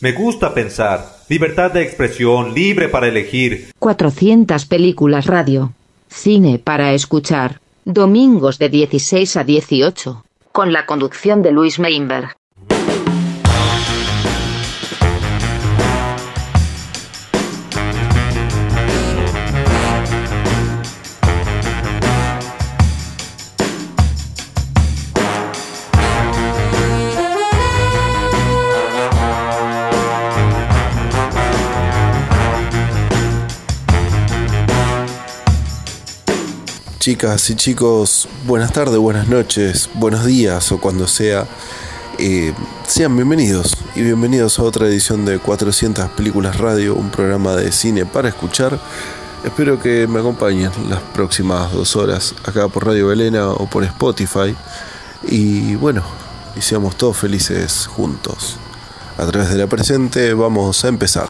Me gusta pensar. Libertad de expresión, libre para elegir. 400 películas radio. Cine para escuchar. Domingos de 16 a 18. Con la conducción de Luis Meinberg. Chicas y chicos, buenas tardes, buenas noches, buenos días o cuando sea. Eh, sean bienvenidos y bienvenidos a otra edición de 400 Películas Radio, un programa de cine para escuchar. Espero que me acompañen las próximas dos horas acá por Radio Belena o por Spotify. Y bueno, y seamos todos felices juntos. A través de la presente vamos a empezar.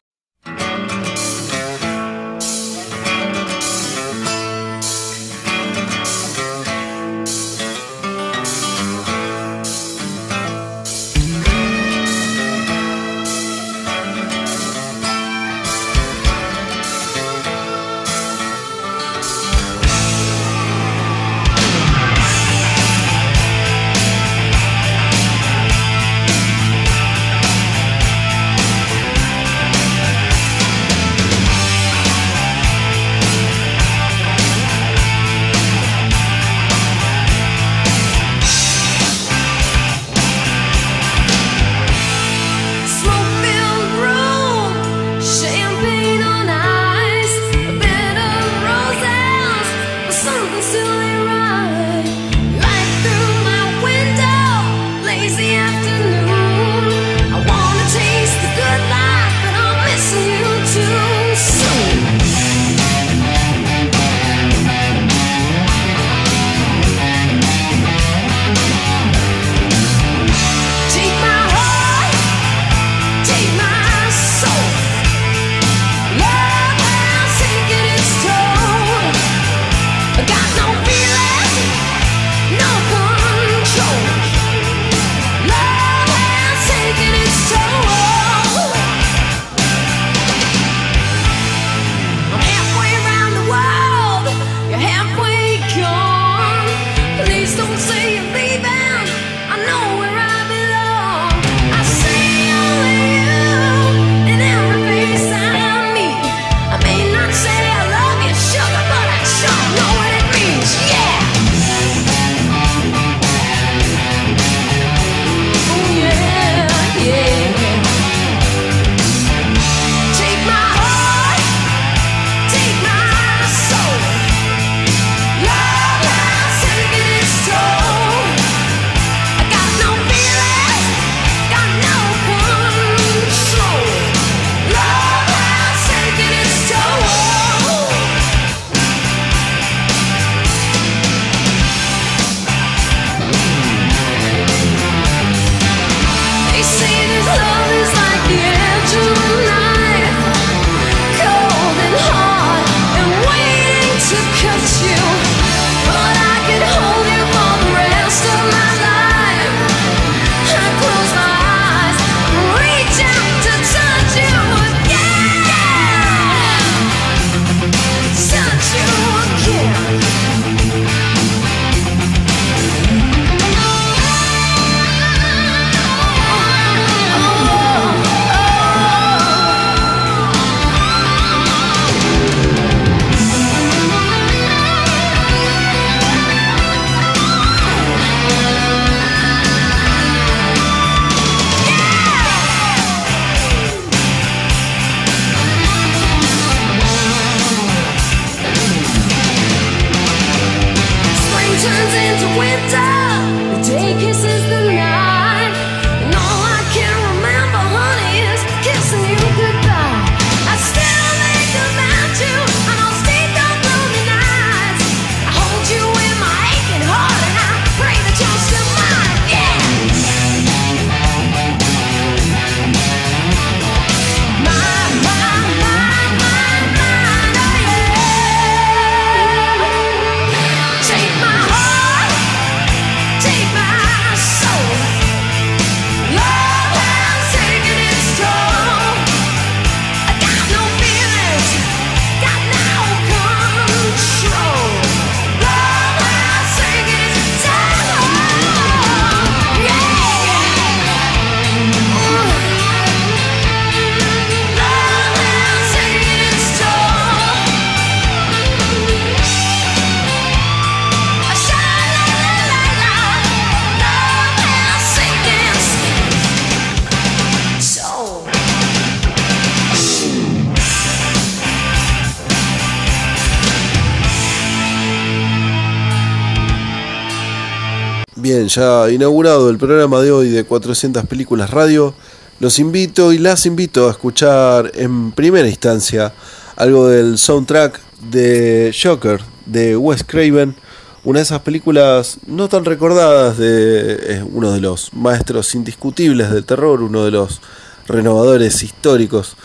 Ya inaugurado el programa de hoy de 400 Películas Radio, los invito y las invito a escuchar en primera instancia algo del soundtrack de Joker de Wes Craven, una de esas películas no tan recordadas de uno de los maestros indiscutibles del terror, uno de los renovadores históricos.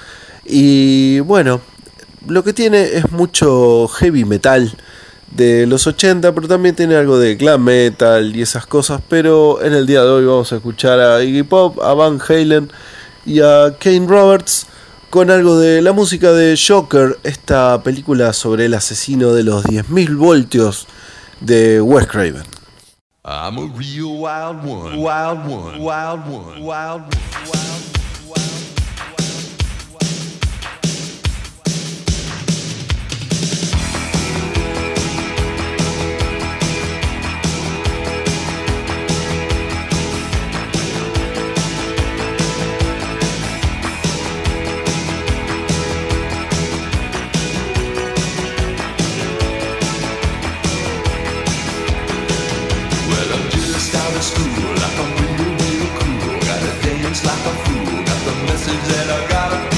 Y bueno, lo que tiene es mucho heavy metal de los 80, pero también tiene algo de glam metal y esas cosas. Pero en el día de hoy vamos a escuchar a Iggy Pop, a Van Halen y a Kane Roberts con algo de la música de Joker, esta película sobre el asesino de los 10.000 voltios de Wes Craven. Wild one, wild one, wild one. school like a real, real cool. Gotta dance like a fool. Got the message that I gotta.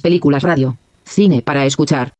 Películas radio. Cine para escuchar.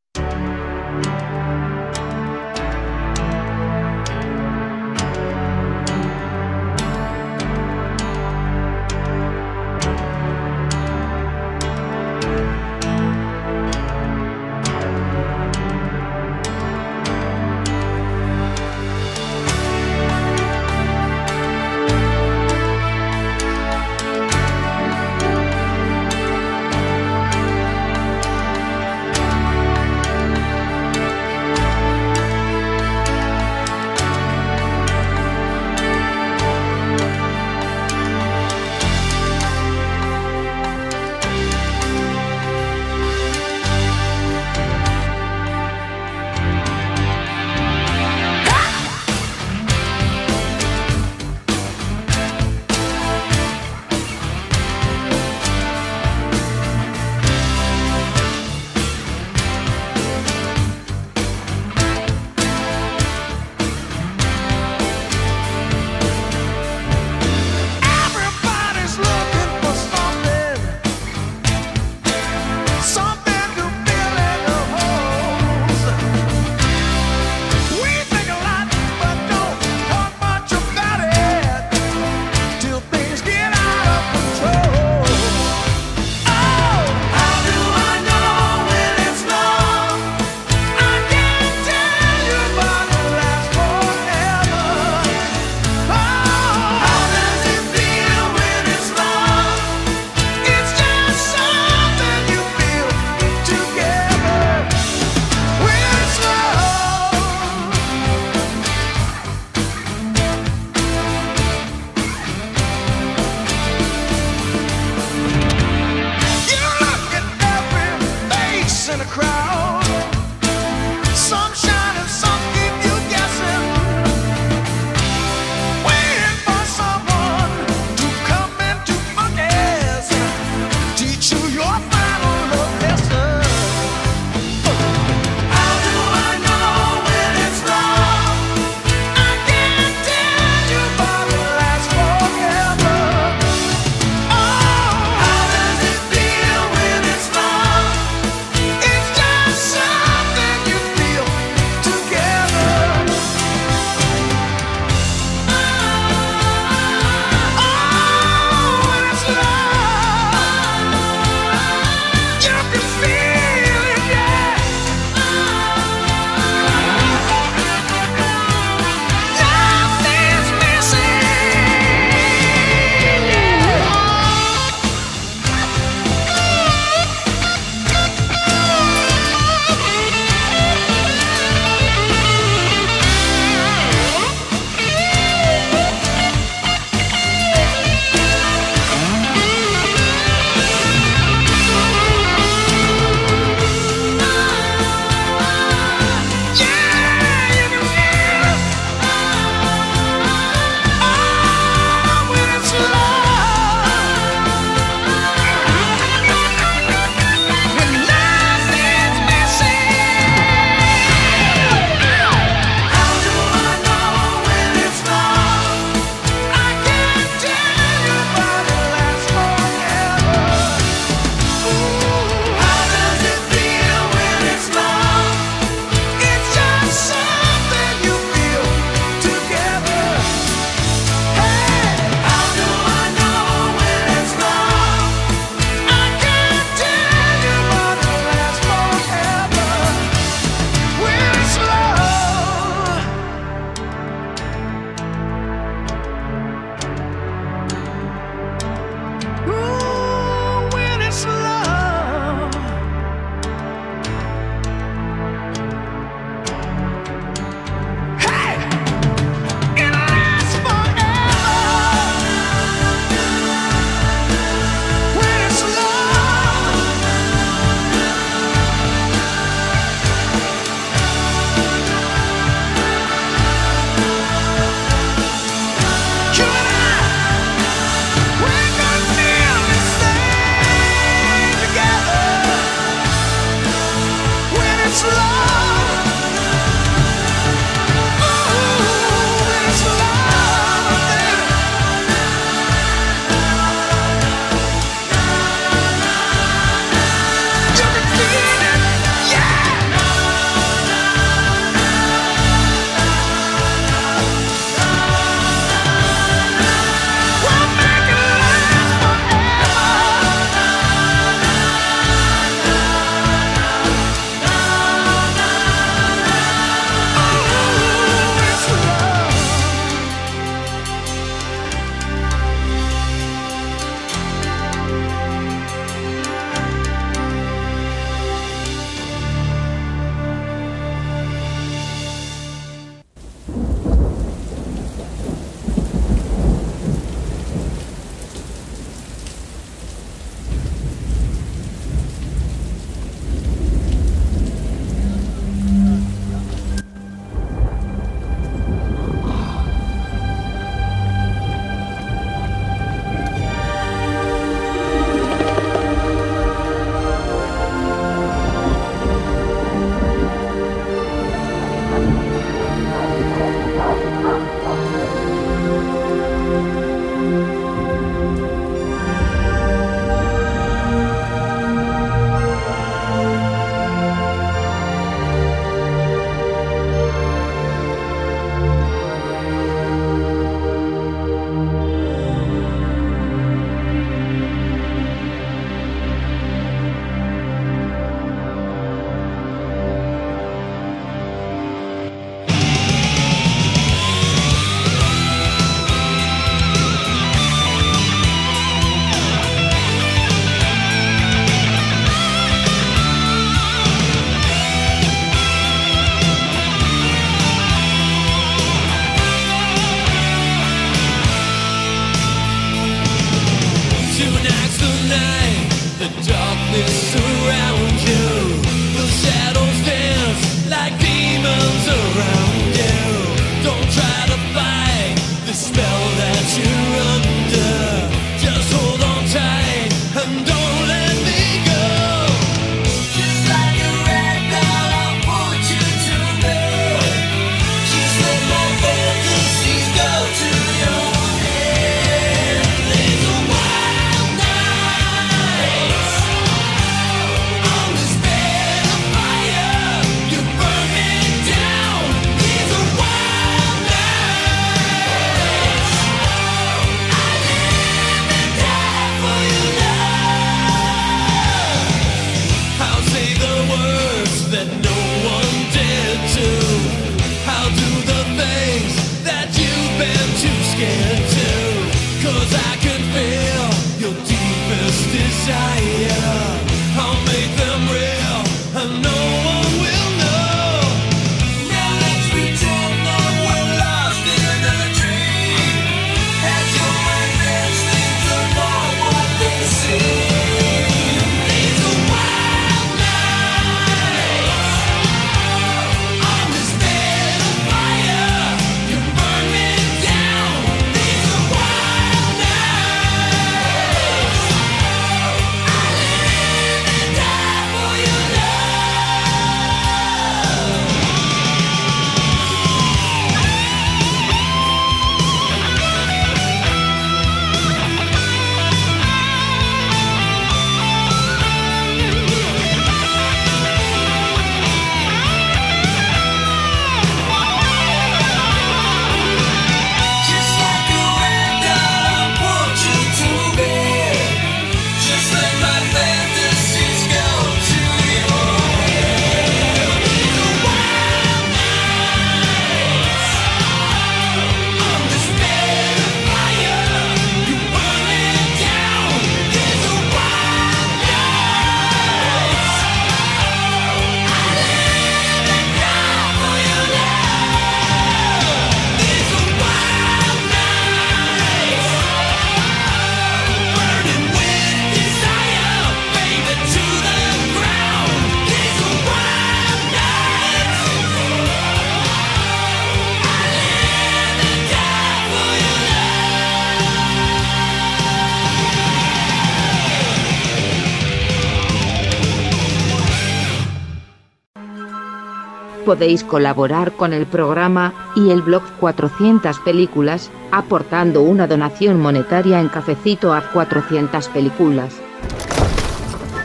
Podéis colaborar con el programa y el blog 400 Películas, aportando una donación monetaria en cafecito a 400 Películas.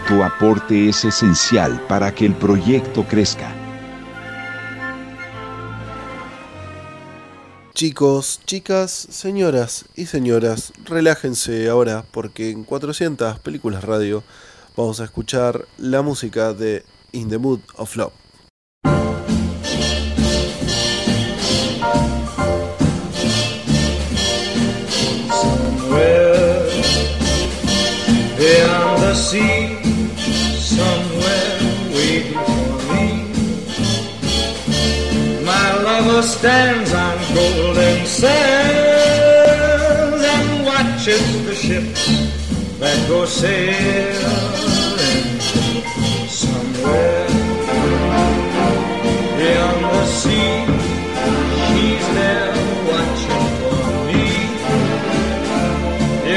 Tu aporte es esencial para que el proyecto crezca. Chicos, chicas, señoras y señoras, relájense ahora porque en 400 Películas Radio vamos a escuchar la música de In the Mood of Love. The sea, somewhere waiting for me. My lover stands on golden sands and watches the ships that go sailing somewhere beyond the sea. She's there watching for me.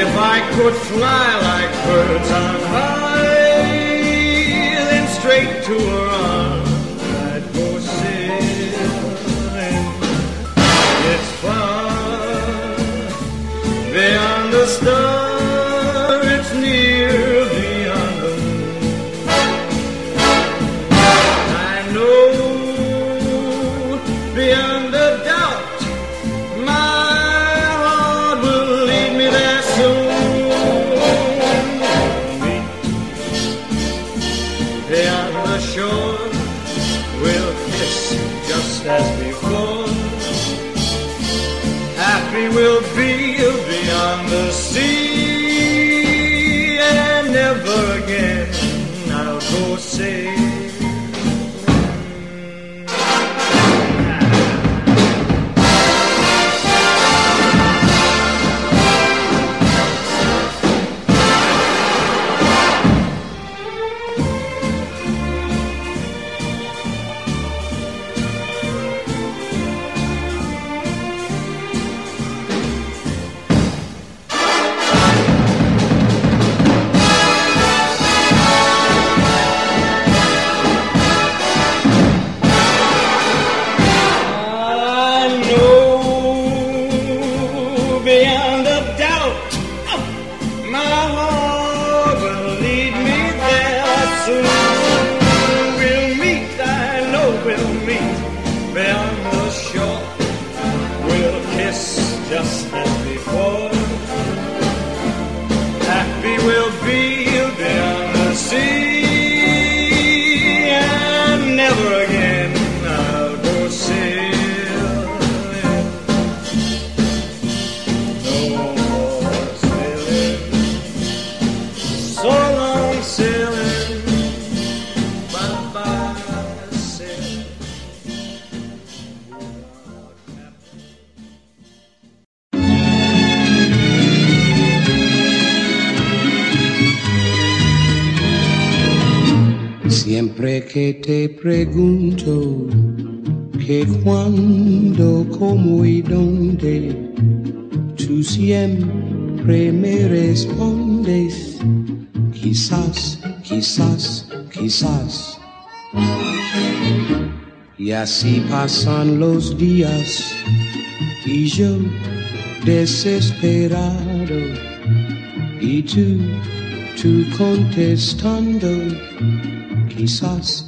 If I could fly like birds on high, then straight to her arms, I'd go sailing. It's far beyond the stars, te pregunto que cuándo, cómo y dónde, tú siempre me respondes, quizás, quizás, quizás. Y así pasan los días y yo desesperado y tú, tú contestando, quizás,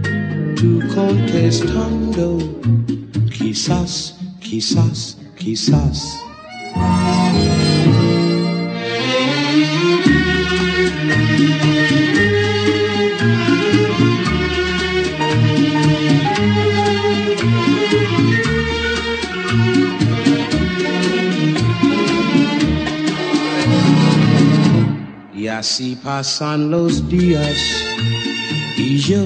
tú contestando, quizás, quizás, quizás. Y así pasan los días y yo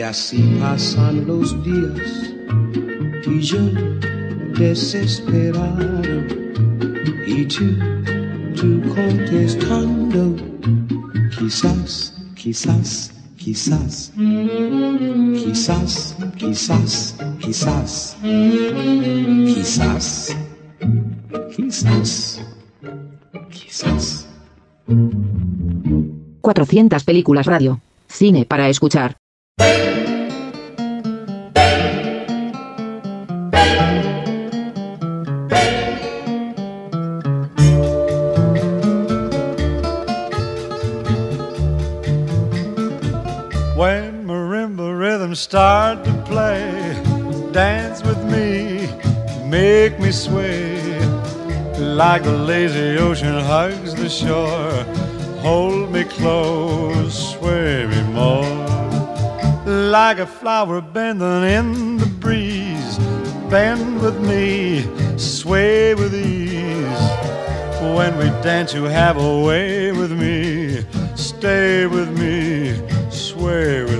Y así pasan los días y yo desesperado y tú, tú contestando, quizás, quizás, quizás, quizás, quizás, quizás, quizás. Quizás. Quizás. 400 películas radio. Cine para escuchar. Start to play, dance with me, make me sway. Like the lazy ocean hugs the shore, hold me close, sway me more. Like a flower bending in the breeze, bend with me, sway with ease. When we dance, you have a way with me, stay with me, sway with me.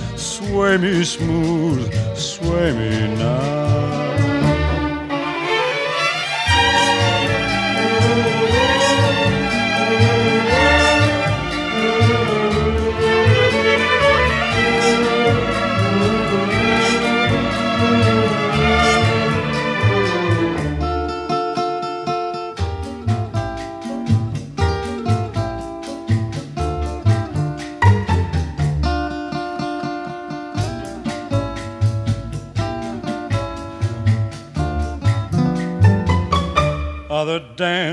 Sway me smooth, sway me now.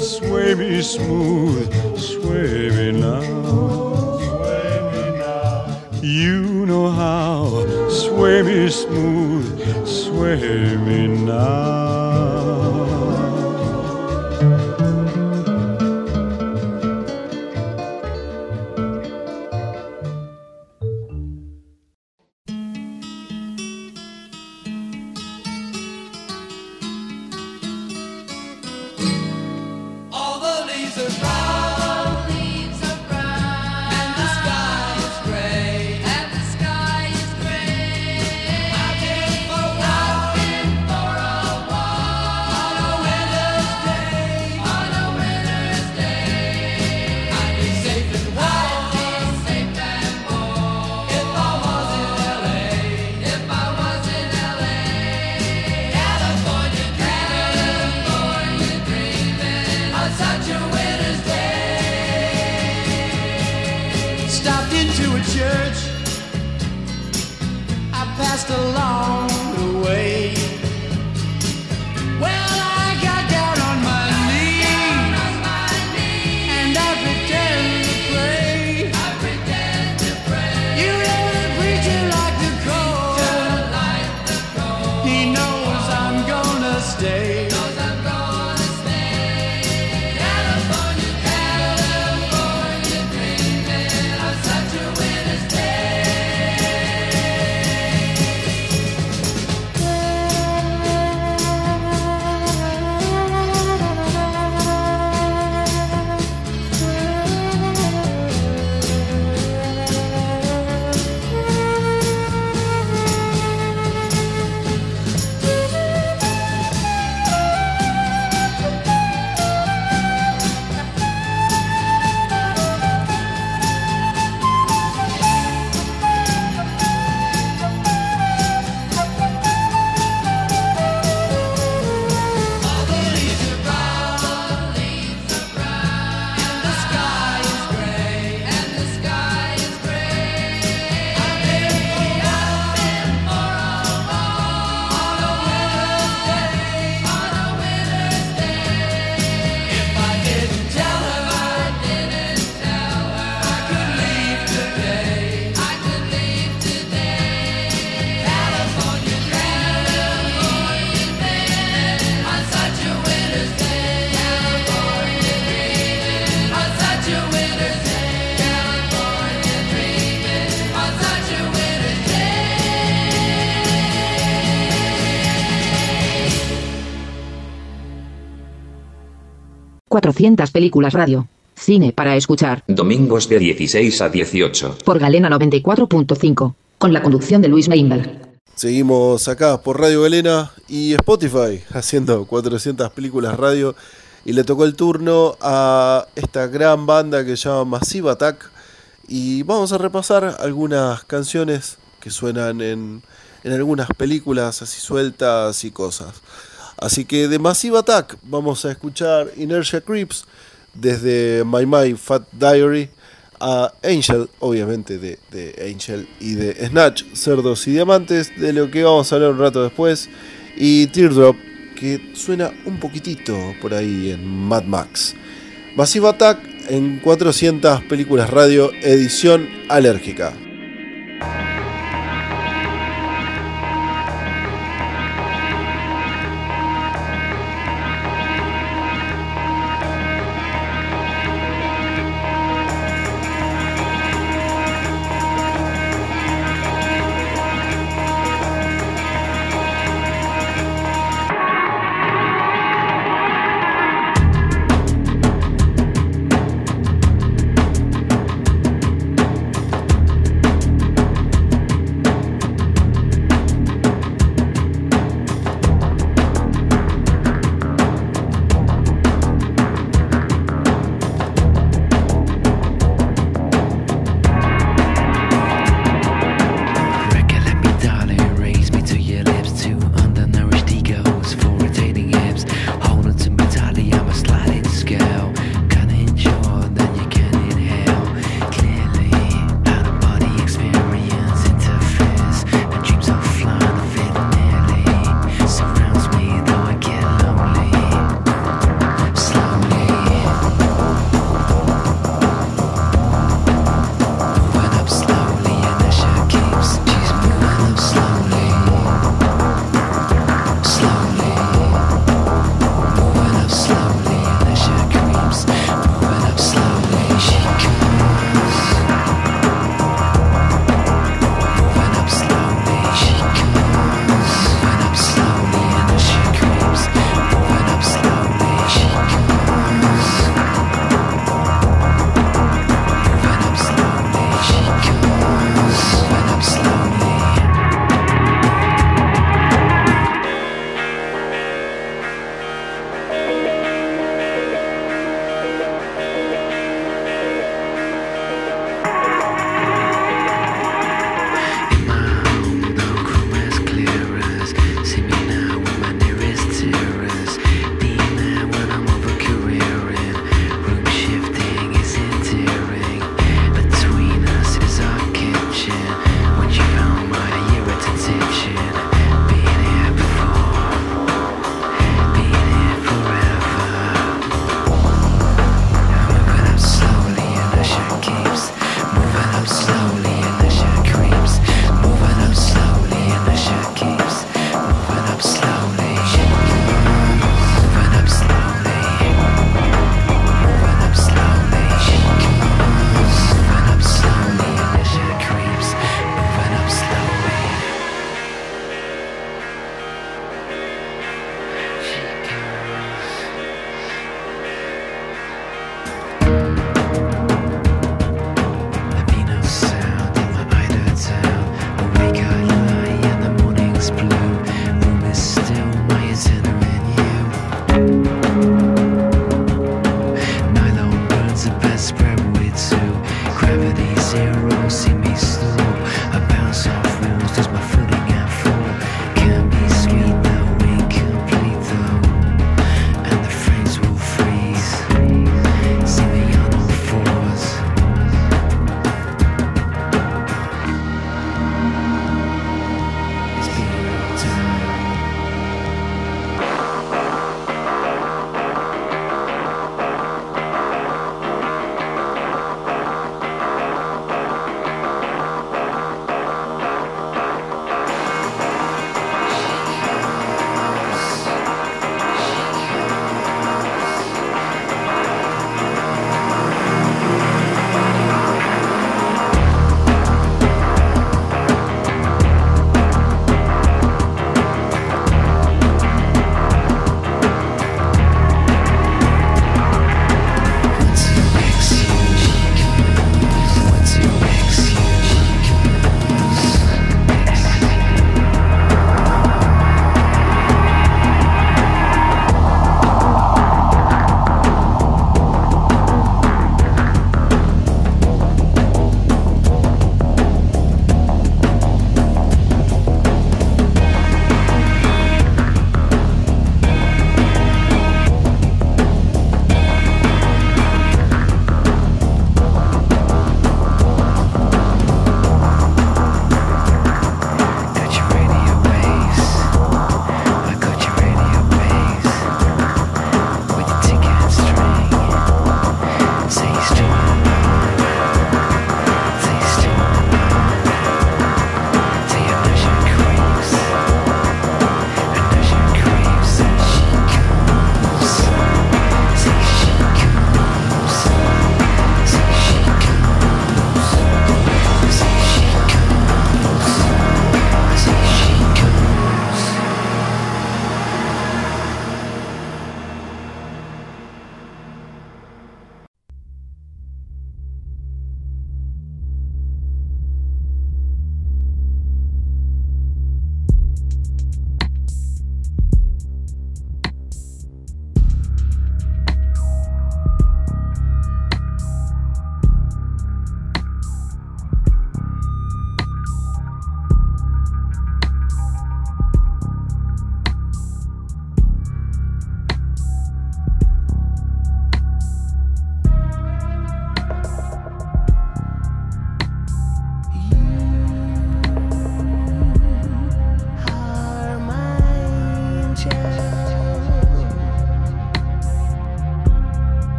Sway me smooth, sway me now. You know how. Sway me smooth, sway me now. 200 películas radio. Cine para escuchar. Domingos de 16 a 18. Por Galena 94.5. Con la conducción de Luis Meinberg. Seguimos acá por Radio Galena y Spotify haciendo 400 películas radio. Y le tocó el turno a esta gran banda que se llama Massive Attack. Y vamos a repasar algunas canciones que suenan en, en algunas películas así sueltas y cosas. Así que de Massive Attack vamos a escuchar Inertia Creeps desde My My Fat Diary a Angel, obviamente de, de, Angel y de Snatch, Cerdos y Diamantes, de lo que vamos a hablar un rato después, y Teardrop, que suena un poquitito por ahí en Mad Max. Massive Attack en 400 películas radio, edición alérgica.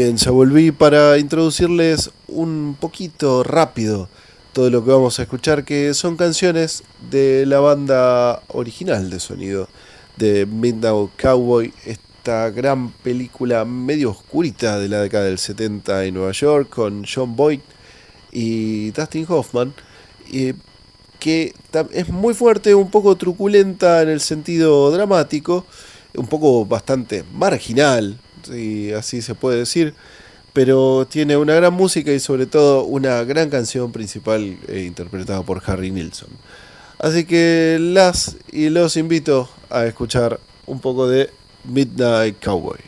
Bien, ya volví para introducirles un poquito rápido todo lo que vamos a escuchar, que son canciones de la banda original de sonido de Midnight Cowboy, esta gran película medio oscurita de la década del 70 en Nueva York con John Boyd y Dustin Hoffman, que es muy fuerte, un poco truculenta en el sentido dramático, un poco bastante marginal, si así se puede decir, pero tiene una gran música y sobre todo una gran canción principal eh, interpretada por Harry Nilsson. Así que las y los invito a escuchar un poco de Midnight Cowboy.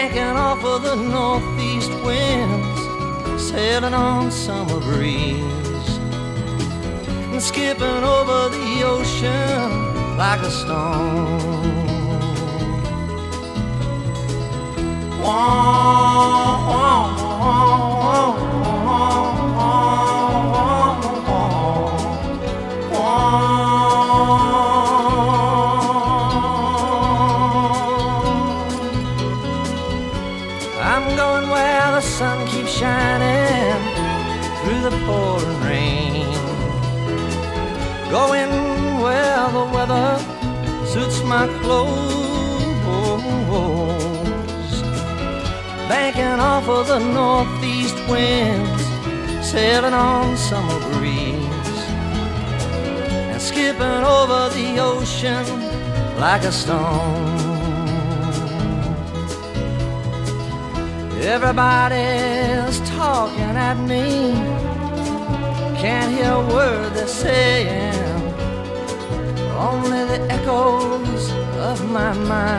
Banking off of the northeast winds, sailing on summer breeze. And skipping over the ocean like a stone. I'm pouring rain. Going where the weather suits my clothes. Banking off of the northeast winds, sailing on summer breeze, and skipping over the ocean like a stone. Everybody's talking at me. Can't hear a word they're saying. Only the echoes of my mind.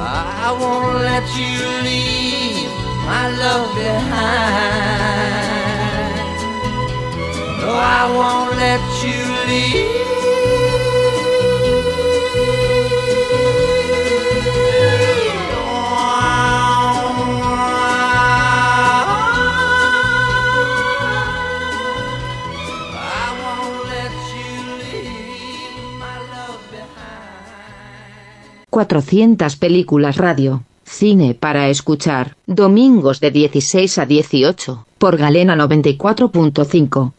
I won't let you leave my love behind. No, I won't let you leave. 400 películas radio. Cine para escuchar. Domingos de 16 a 18. Por Galena 94.5.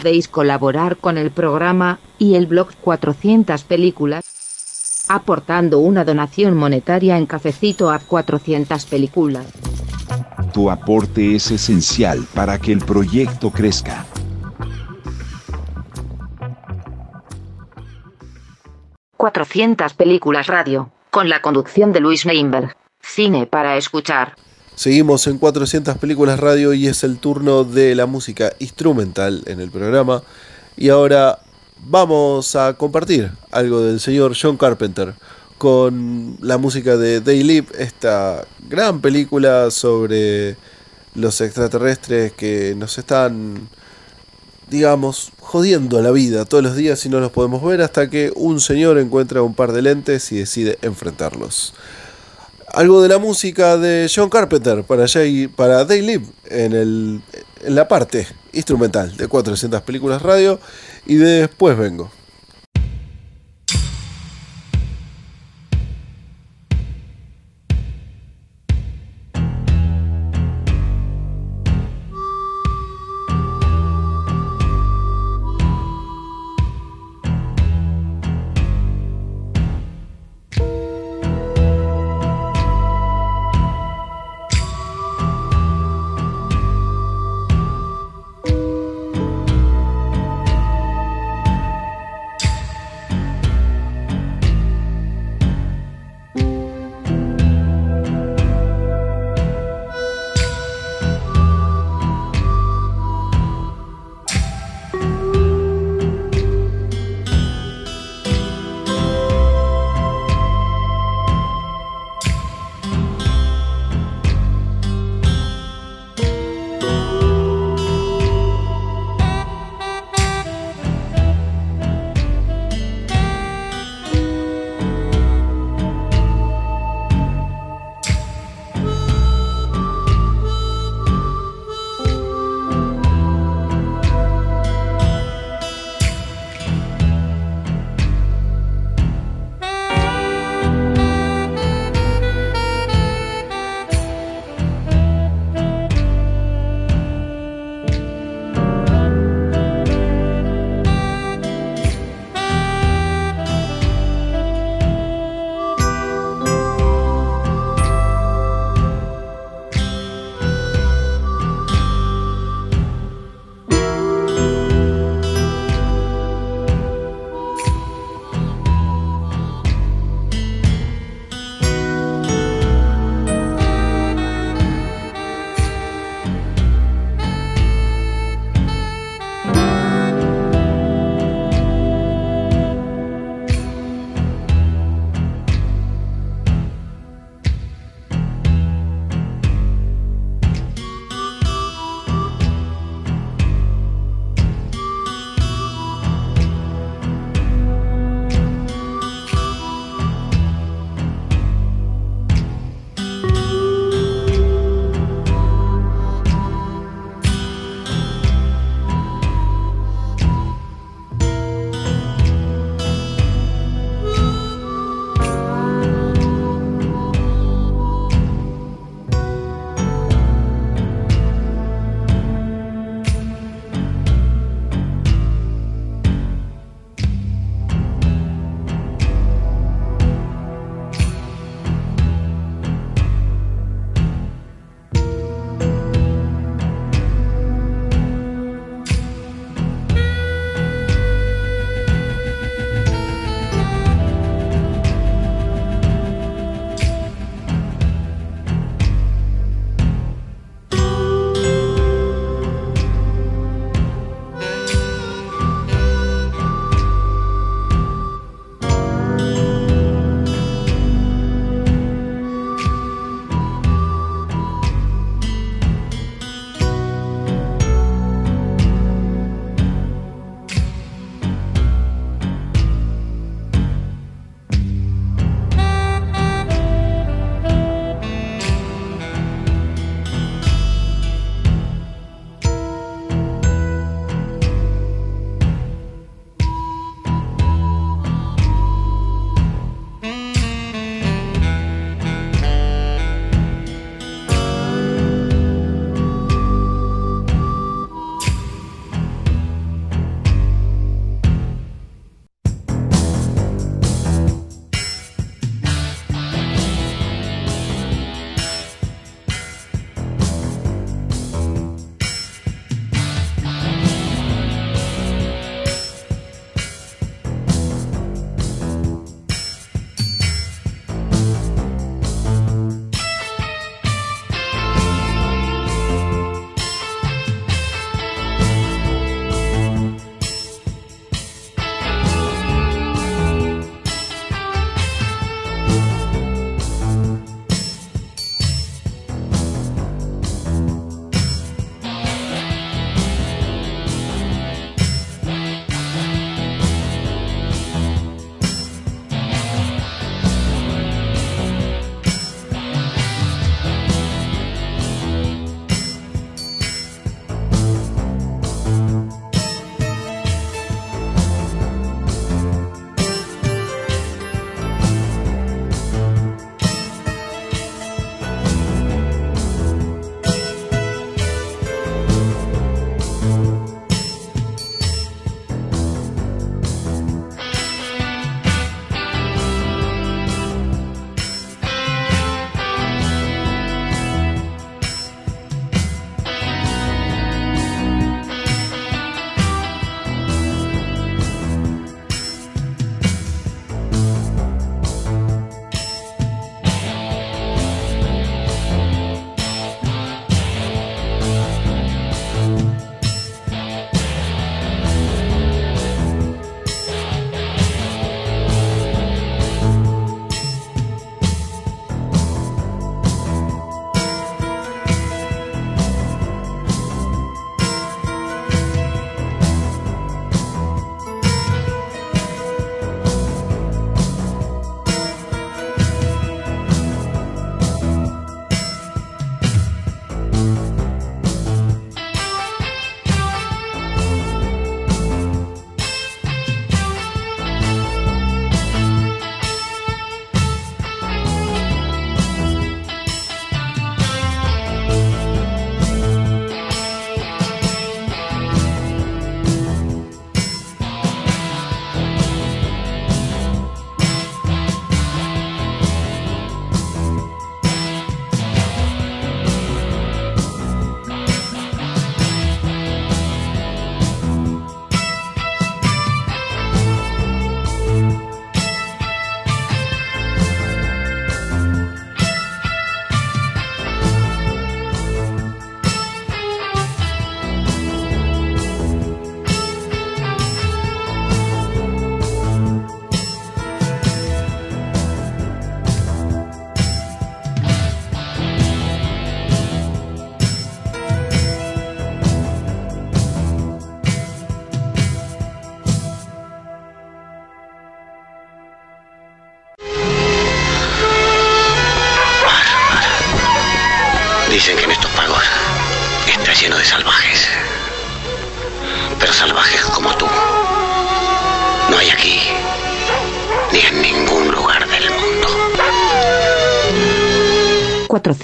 Podéis colaborar con el programa y el blog 400 películas aportando una donación monetaria en cafecito a 400 películas. Tu aporte es esencial para que el proyecto crezca. ¡400 películas radio! Con la conducción de Luis Neinberg. Cine para escuchar. Seguimos en 400 películas radio y es el turno de la música instrumental en el programa. Y ahora vamos a compartir algo del señor John Carpenter con la música de Live, esta gran película sobre los extraterrestres que nos están, digamos, jodiendo la vida todos los días y no los podemos ver hasta que un señor encuentra un par de lentes y decide enfrentarlos algo de la música de John Carpenter para, Jay, para They Live en, el, en la parte instrumental de 400 películas radio y después vengo.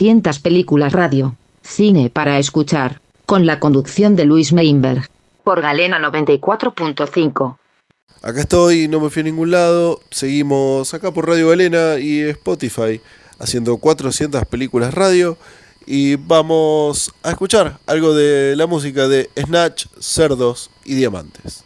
400 películas radio. Cine para escuchar. Con la conducción de Luis Meinberg. Por Galena 94.5. Acá estoy, no me fui a ningún lado. Seguimos acá por Radio Galena y Spotify haciendo 400 películas radio. Y vamos a escuchar algo de la música de Snatch, Cerdos y Diamantes.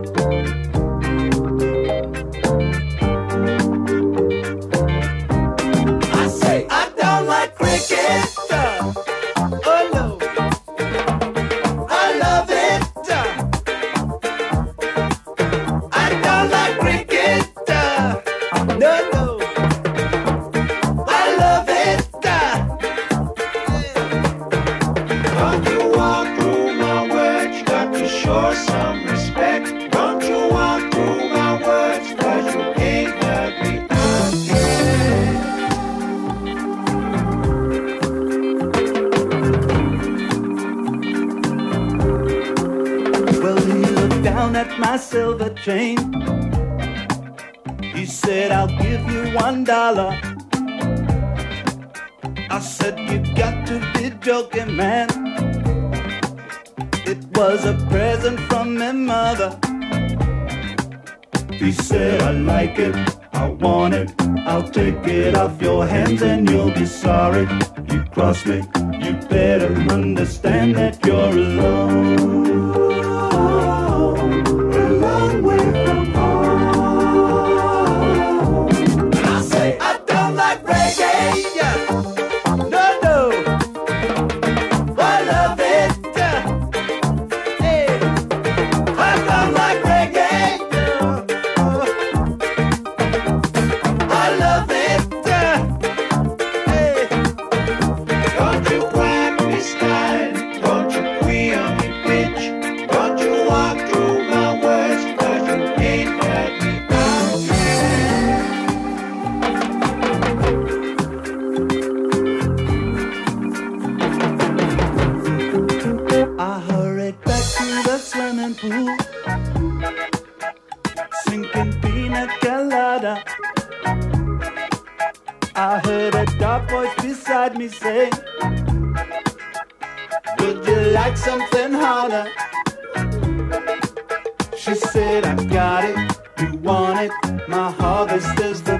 My silver chain. He said, I'll give you one dollar. I said, You got to be joking, man. It was a present from my mother. He said, I like it, I want it. I'll take it off your hands and you'll be sorry. You cross me, you better understand that you're alone. Sinking pina colada. I heard a dark voice beside me say, Would you like something harder? She said, I got it, you want it. My harvest is the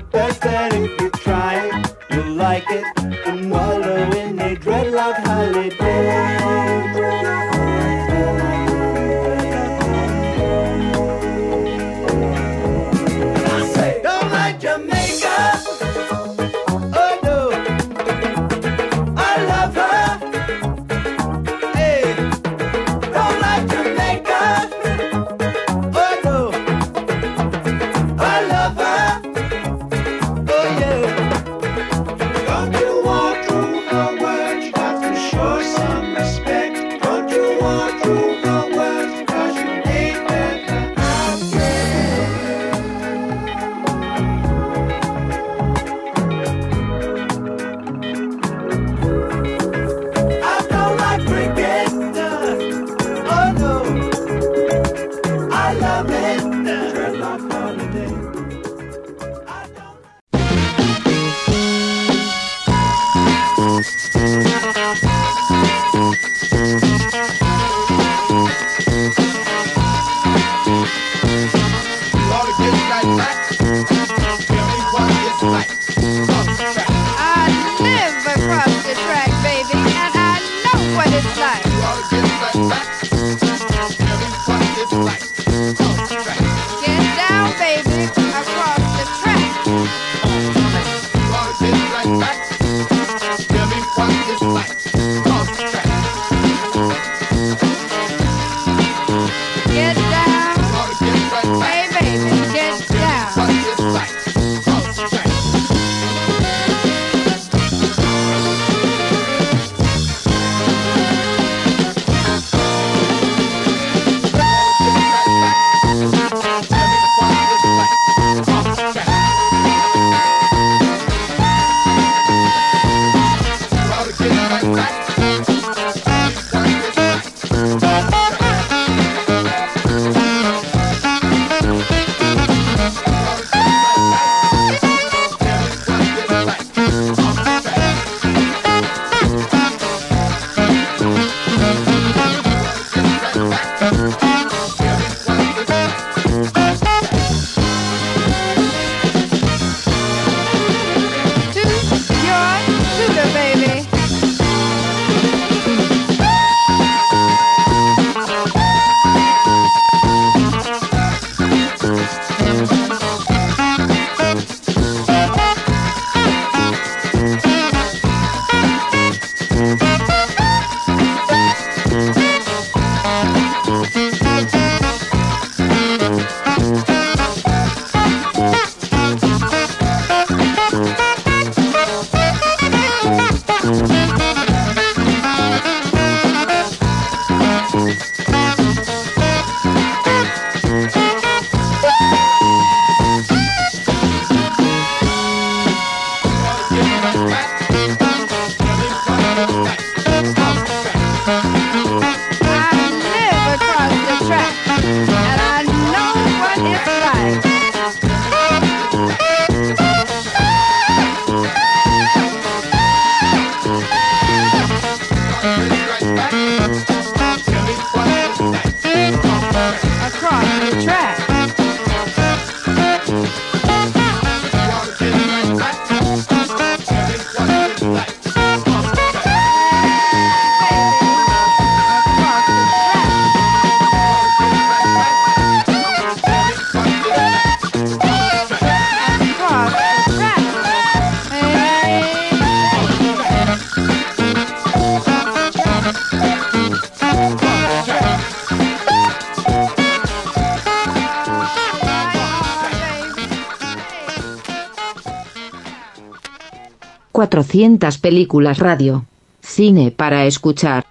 400 películas radio. Cine para escuchar.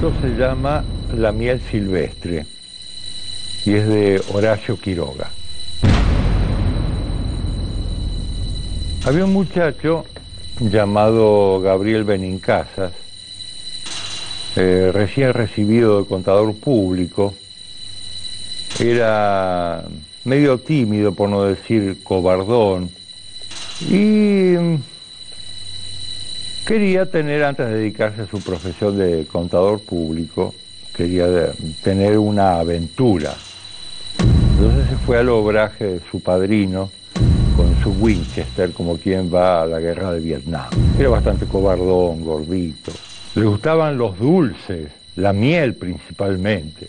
Cuento se llama La miel silvestre y es de Horacio Quiroga. Había un muchacho llamado Gabriel Benincasas, eh, recién recibido de contador público, era medio tímido, por no decir cobardón, y mm, quería tener, antes de dedicarse a su profesión de contador público, quería tener una aventura. Entonces se fue al obraje de su padrino con su Winchester, como quien va a la guerra de Vietnam. Era bastante cobardón, gordito. Le gustaban los dulces, la miel principalmente.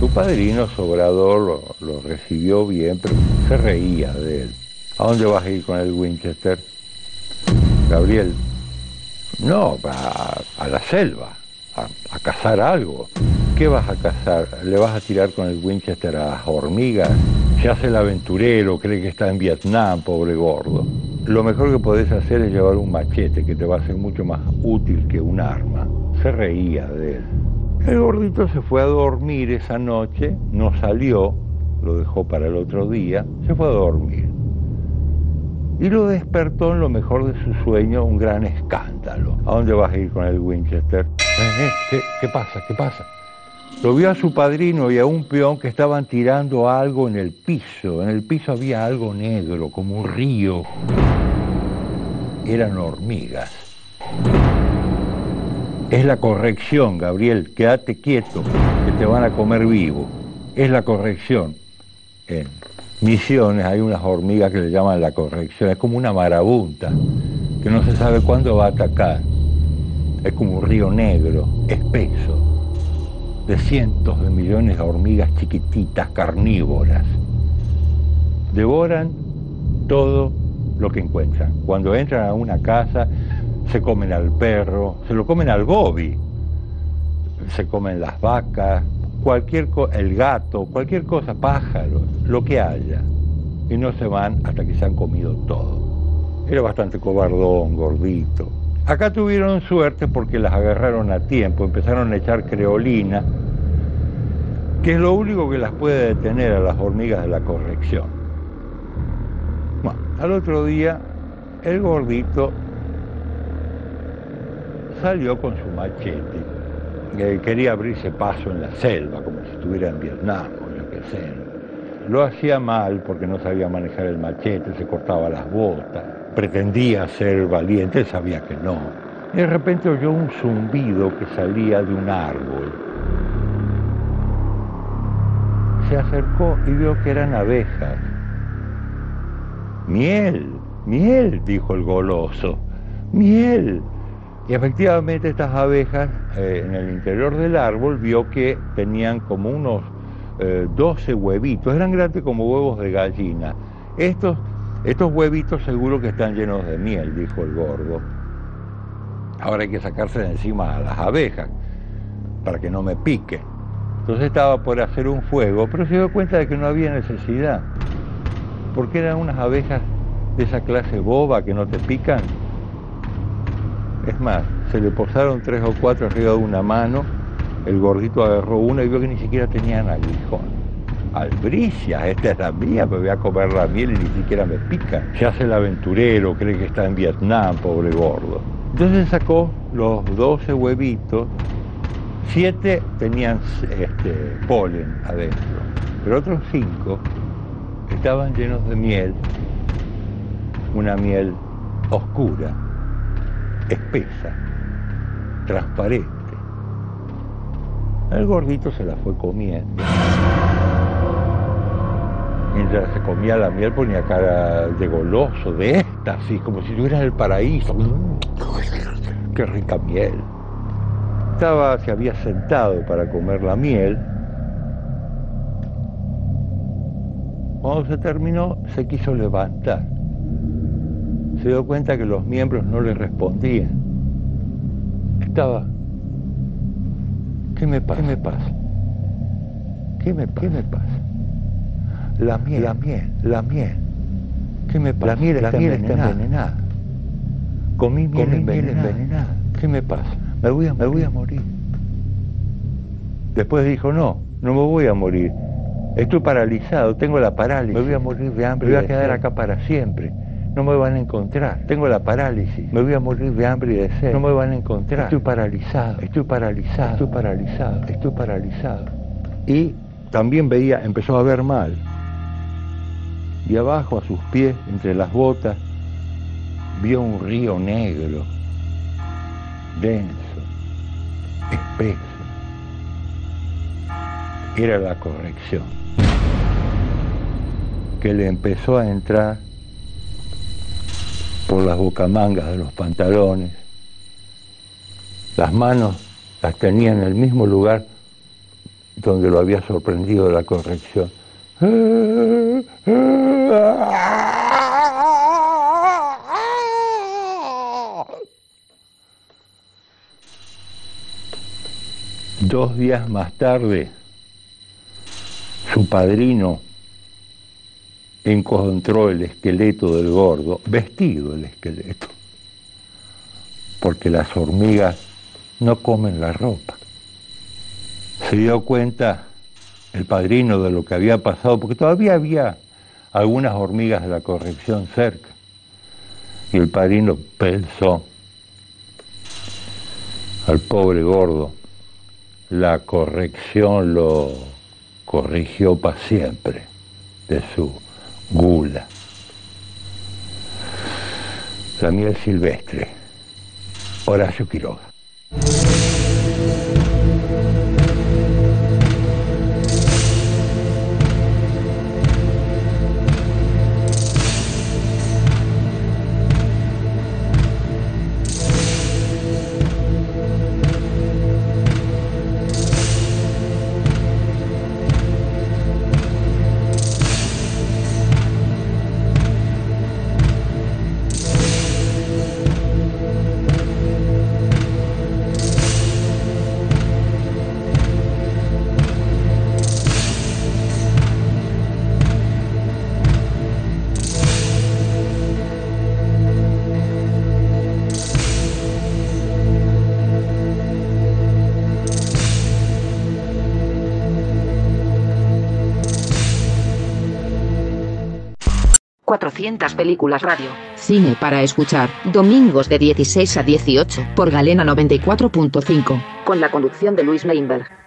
Su padrino, Sobrador, lo, lo recibió bien, pero se reía de él. ¿A dónde vas a ir con el Winchester? Gabriel, no, a, a la selva, a, cazar algo. ¿Qué vas a cazar? ¿Le vas a tirar con el Winchester a las hormigas? Se hace el aventurero, cree que está en Vietnam, pobre gordo. Lo mejor que podés hacer es llevar un machete que te va a ser mucho más útil que un arma. Se reía de él. El gordito se fue a dormir esa noche, no salió, lo dejó para el otro día, se fue a dormir. Y lo despertó en lo mejor de su sueño un gran escándalo. ¿A dónde vas a ir con el Winchester? Eh, eh, ¿qué, pasa? ¿Qué pasa? Lo vio a su padrino y a un peón que estaban tirando algo en el piso. En el piso había algo negro, como un río. Eran hormigas. Es la corrección, Gabriel. Quédate quieto, que te van a comer vivo. Es la corrección. En Misiones hay unas hormigas que le llaman la corrección. Es como una marabunta, que no se sabe cuándo va a atacar. Es como un río negro, espeso. de cientos de millones de hormigas chiquititas, carnívoras. Devoran todo lo que encuentran. Cuando entran a una casa, se comen al perro, se lo comen al Bobby, se comen las vacas, cualquier el gato, cualquier cosa, pájaros, lo que haya. Y no se van hasta que se han comido todo. Era bastante cobardón, gordito. Acá tuvieron suerte porque las agarraron a tiempo, empezaron a echar creolina, que es lo único que las puede detener a las hormigas de la corrección. Bueno, al otro día, el gordito salió con su machete. Que quería abrirse paso en la selva, como si estuviera en Vietnam o yo qué sé. Lo hacía mal porque no sabía manejar el machete, se cortaba las botas, pretendía ser valiente, sabía que no. Y de repente oyó un zumbido que salía de un árbol. Se acercó y vio que eran abejas. Miel, miel, dijo el goloso, miel. Y efectivamente estas abejas eh, en el interior del árbol vio que tenían como unos eh, 12 huevitos, eran grandes como huevos de gallina. Estos, estos huevitos seguro que están llenos de miel, dijo el gordo. Ahora hay que sacarse de encima a las abejas para que no me piquen. Entonces estaba por hacer un fuego, pero se dio cuenta de que no había necesidad, porque eran unas abejas de esa clase boba que no te pican. Es más, se le posaron tres o cuatro arriba de una mano, el gordito agarró una y vio que ni siquiera tenían aguijón. Albricias, esta es la mía, me voy a comer la miel y ni siquiera me pica. Se hace el aventurero, cree que está en Vietnam, pobre gordo. Entonces sacó los 12 huevitos, siete tenían este, polen adentro, pero otros cinco estaban llenos de miel, una miel oscura, espesa, transparente. El gordito se la fue comiendo. Mientras se comía la miel ponía cara de goloso, de éxtasis, como si estuviera en el paraíso. ¡Qué rica miel! Estaba, se había sentado para comer la miel. Cuando se terminó, se quiso levantar. Se dio cuenta que los miembros no le respondían. Estaba. ¿Qué me pasa? ¿Qué me pasa? ¿Qué me, ¿Qué me pasa? La miel, la miel, la miel. ¿Qué me pasa? La miel, la miel está envenenada. Comí miel, envenenada. ¿Qué me pasa? Me voy, a, me voy a morir. Después dijo, no, no me voy a morir. Estoy paralizado, tengo la parálisis. Me voy a morir de hambre. Me voy a quedar acá para siempre. No me van a encontrar. Tengo la parálisis. Me voy a morir de hambre y de sed. No me van a encontrar. Estoy paralizado. Estoy paralizado. Estoy paralizado. Estoy paralizado. Y también veía, empezó a ver mal. Y abajo, a sus pies, entre las botas, vio un río negro, denso, espeso. Era la corrección, que le empezó a entrar por las bocamangas de los pantalones. Las manos las tenía en el mismo lugar donde lo había sorprendido la corrección. Dos días más tarde, su padrino encontró el esqueleto del gordo, vestido el esqueleto, porque las hormigas no comen la ropa. Se dio cuenta el padrino de lo que había pasado, porque todavía había algunas hormigas de la corrección cerca. Y el padrino pensó al pobre gordo, la corrección lo corrigió para siempre de su gula. La miel silvestre, Horacio Quiroga. 400 películas radio. Cine para escuchar, domingos de 16 a 18, por Galena 94.5, con la conducción de Luis Meinberg.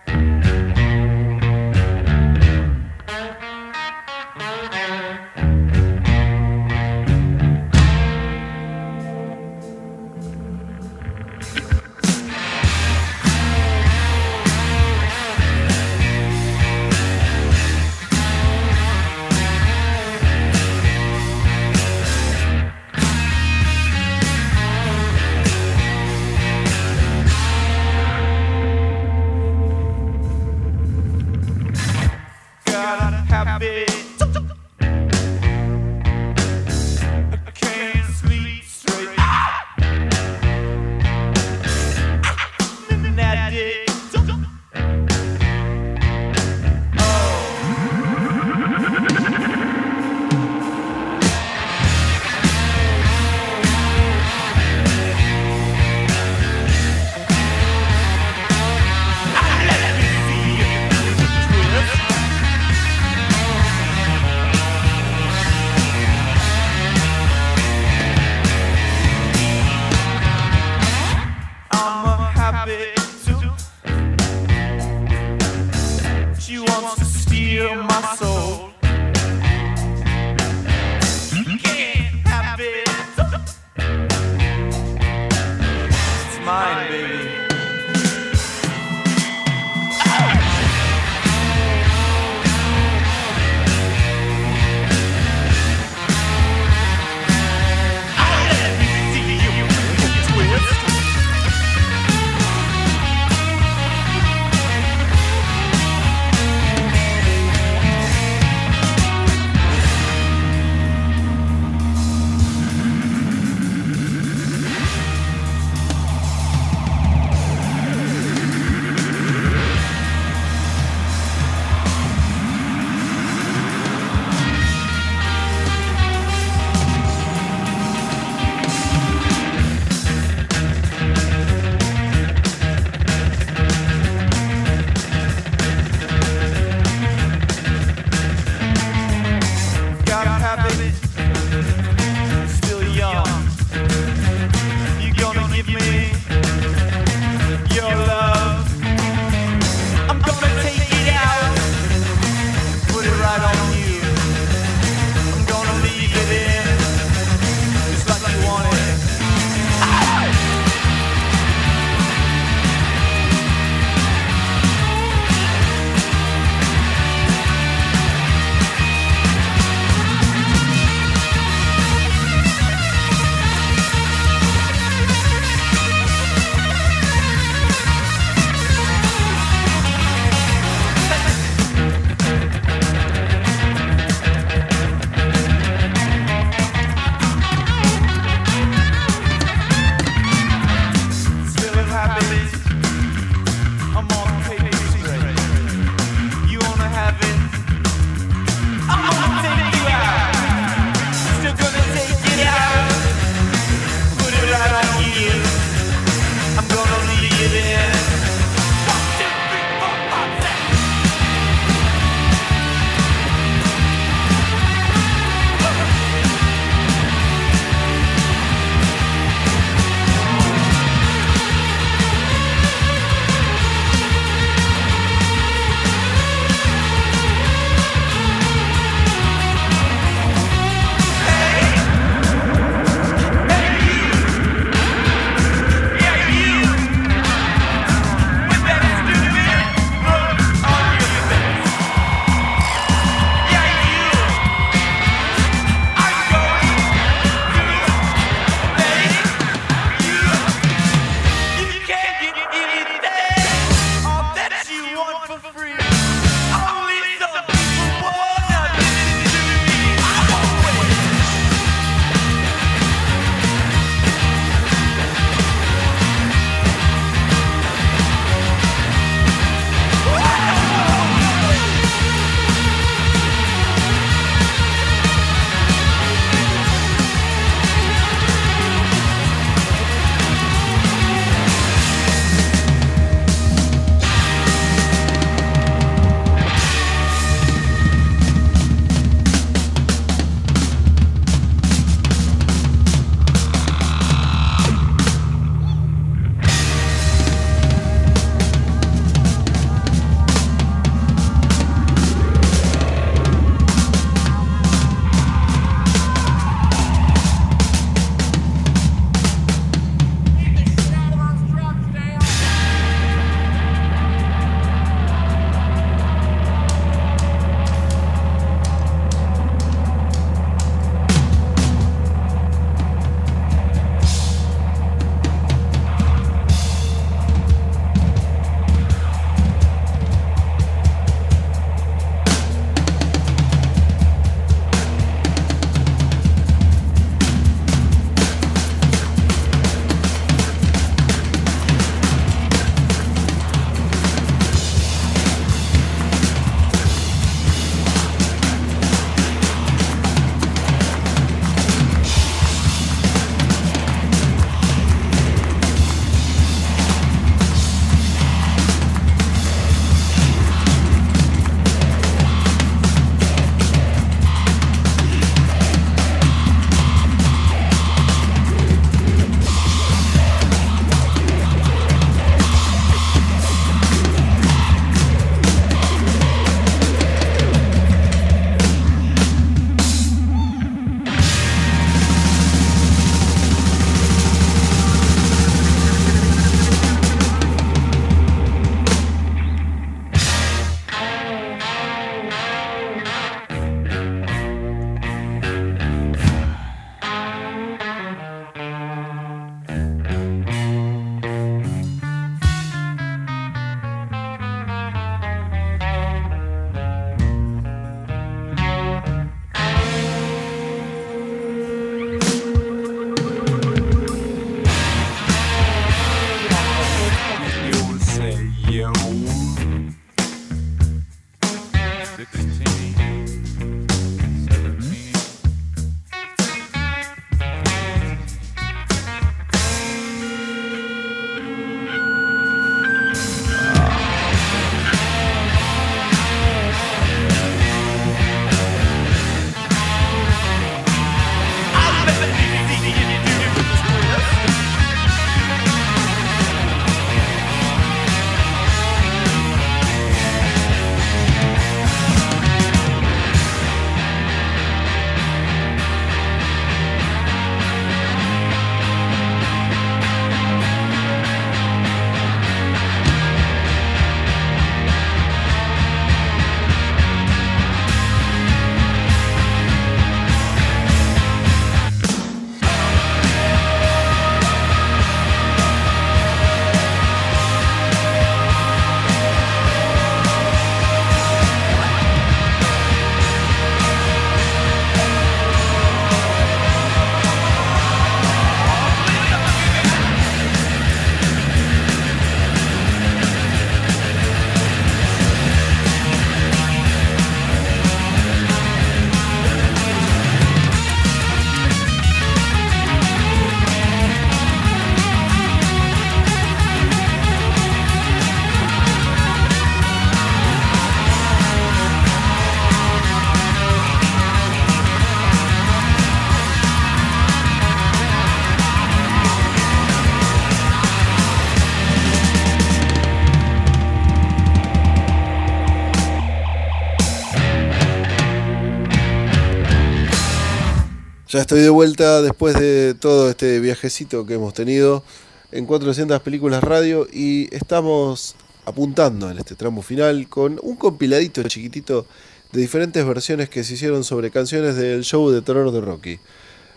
Estoy de vuelta después de todo este viajecito que hemos tenido en 400 películas radio y estamos apuntando en este tramo final con un compiladito chiquitito de diferentes versiones que se hicieron sobre canciones del show de terror de Rocky.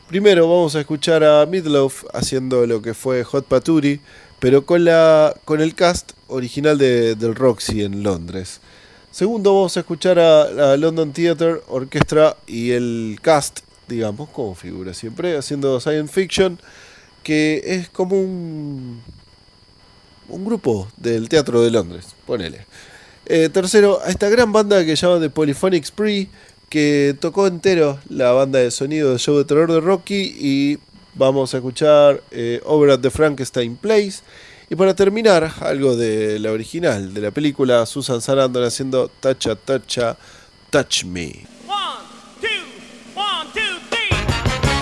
Primero vamos a escuchar a Midloaf haciendo lo que fue Hot Paturi, pero con, la, con el cast original de, del Roxy en Londres. Segundo vamos a escuchar a la London Theatre Orchestra y el cast, digamos, como figura siempre, haciendo science fiction, que es como un, un grupo del Teatro de Londres, ponele. Eh, tercero, a esta gran banda que llaman The Polyphonic Spree, que tocó entero la banda de sonido del show de terror de Rocky y vamos a escuchar eh, Over at the Frankenstein Place. Y para terminar, algo de la original de la película, Susan Sarandon haciendo Tacha Tacha Touch Me.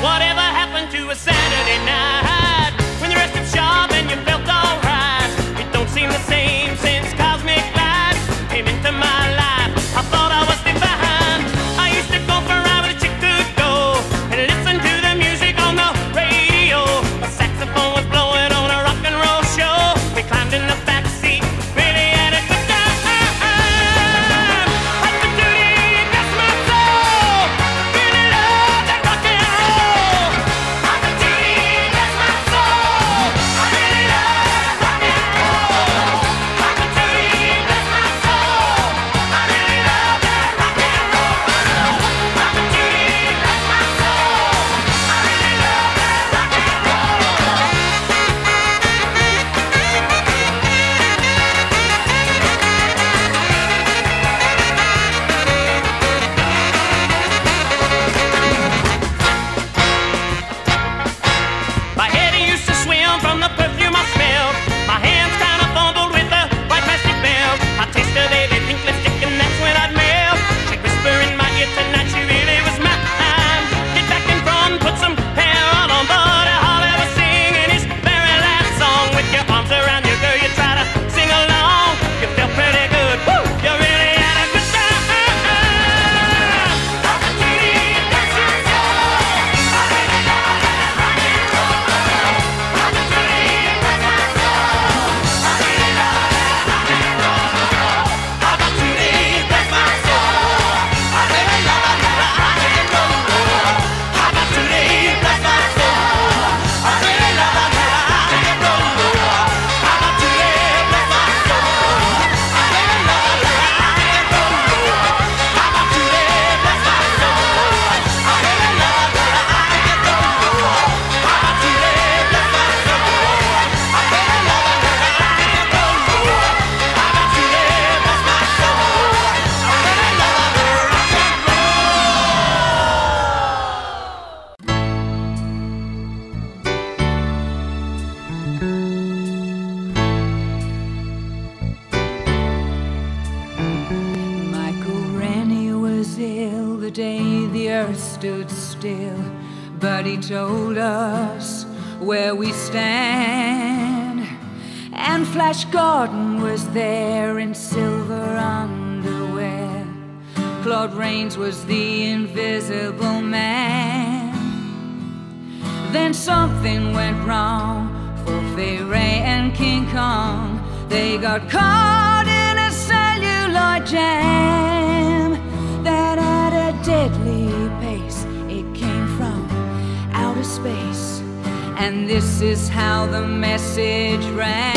Whatever happened to a Saturday night Was the invisible man. Then something went wrong for Fay and King Kong. They got caught in a celluloid jam that at a deadly pace it came from outer space. And this is how the message ran.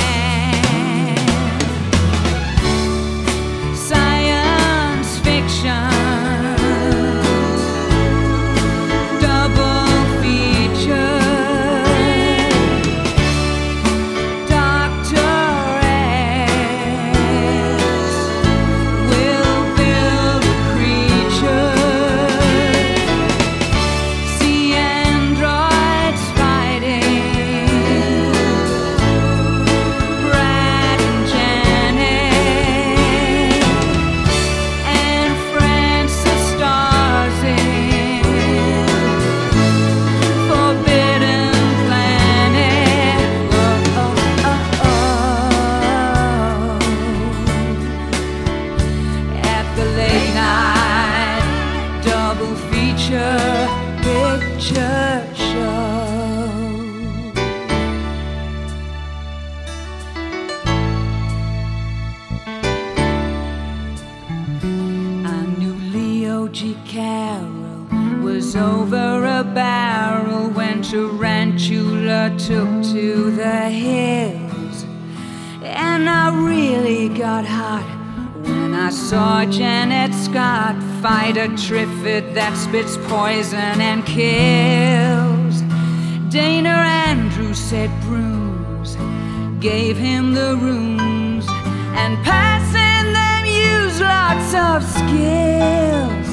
Science fiction. Saw Janet Scott fight a Triffid that spits poison and kills. Dana Andrews said brooms gave him the rooms and passing them used lots of skills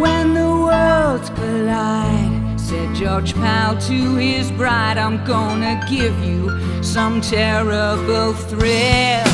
when the worlds collide said george powell to his bride i'm gonna give you some terrible thrills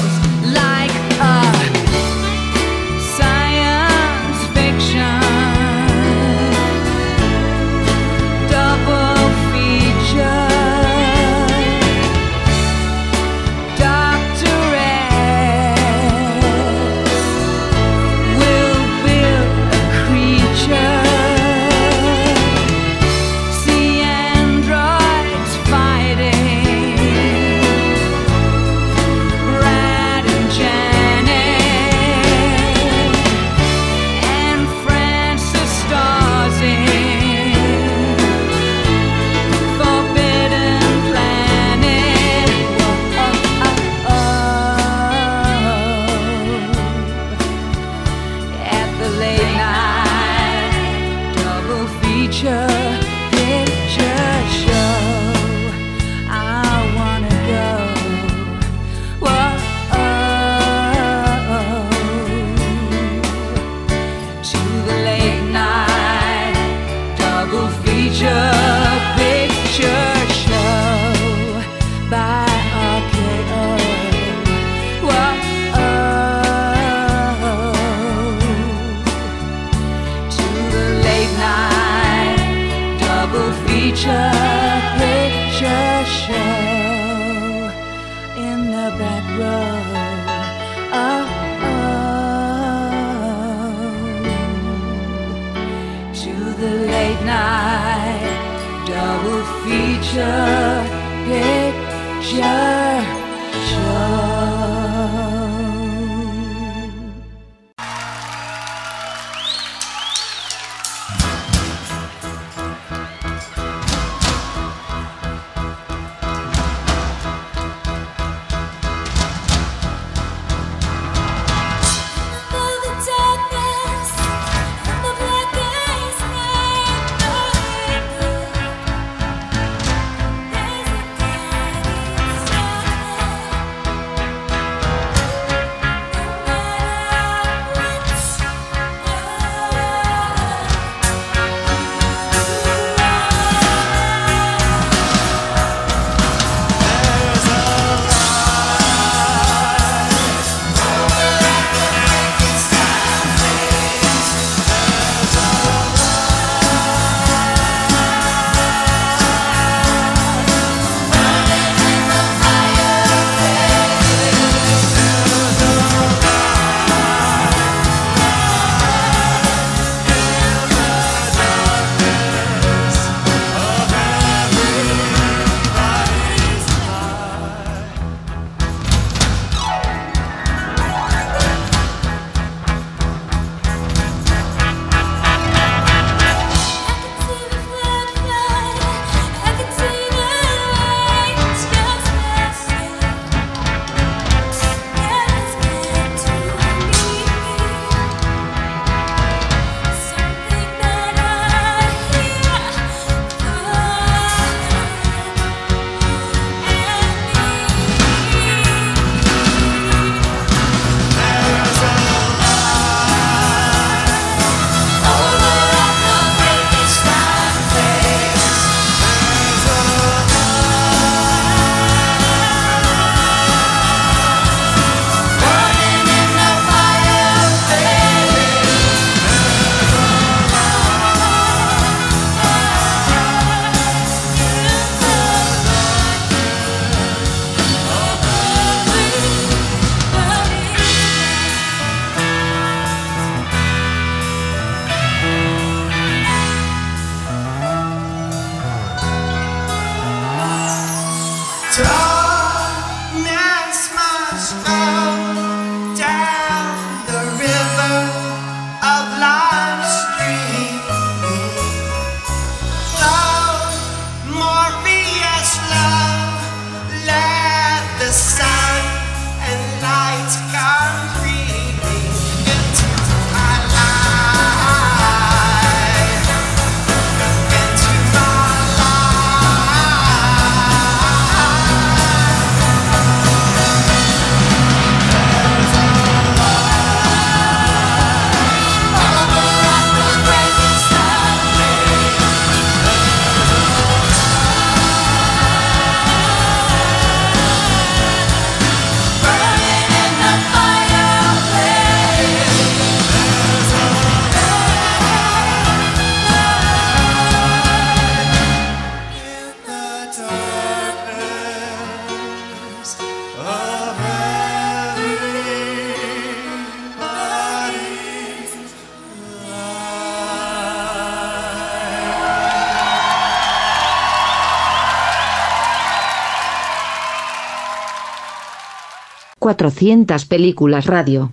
400 películas radio.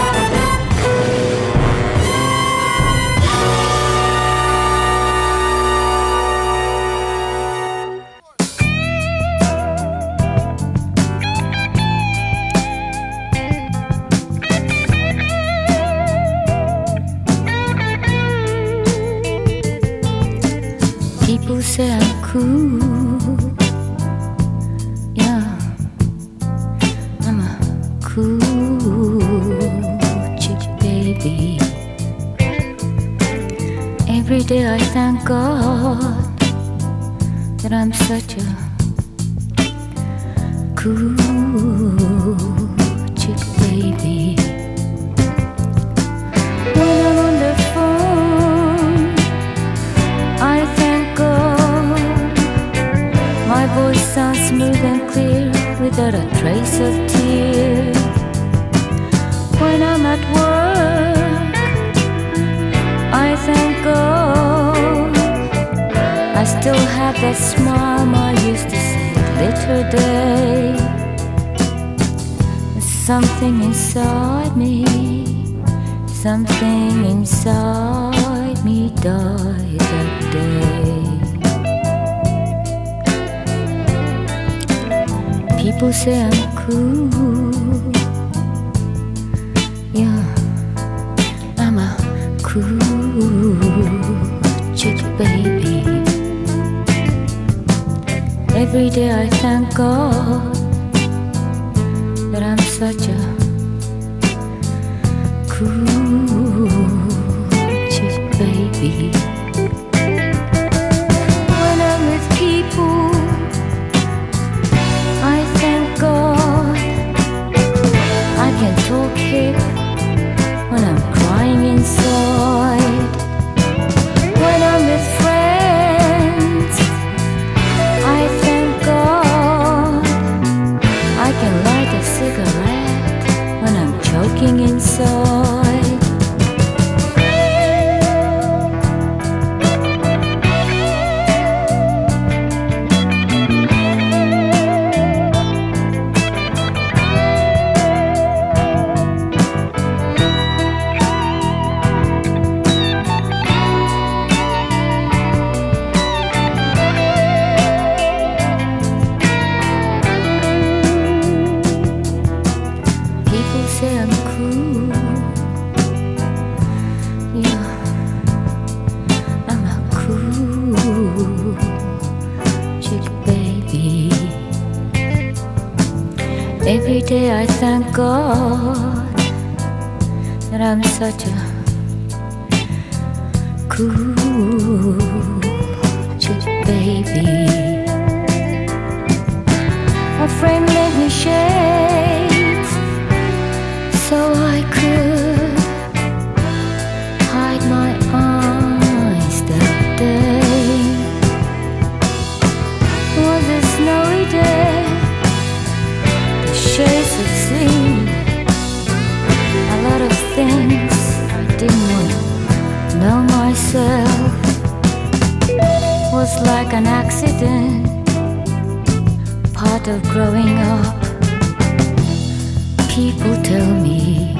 Every day I thank God that I'm such a cool baby. A friend lent me shades so I could like an accident, part of growing up. People tell me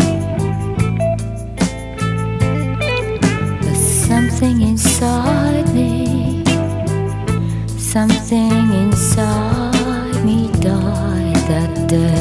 there's something inside me, something inside me died that day.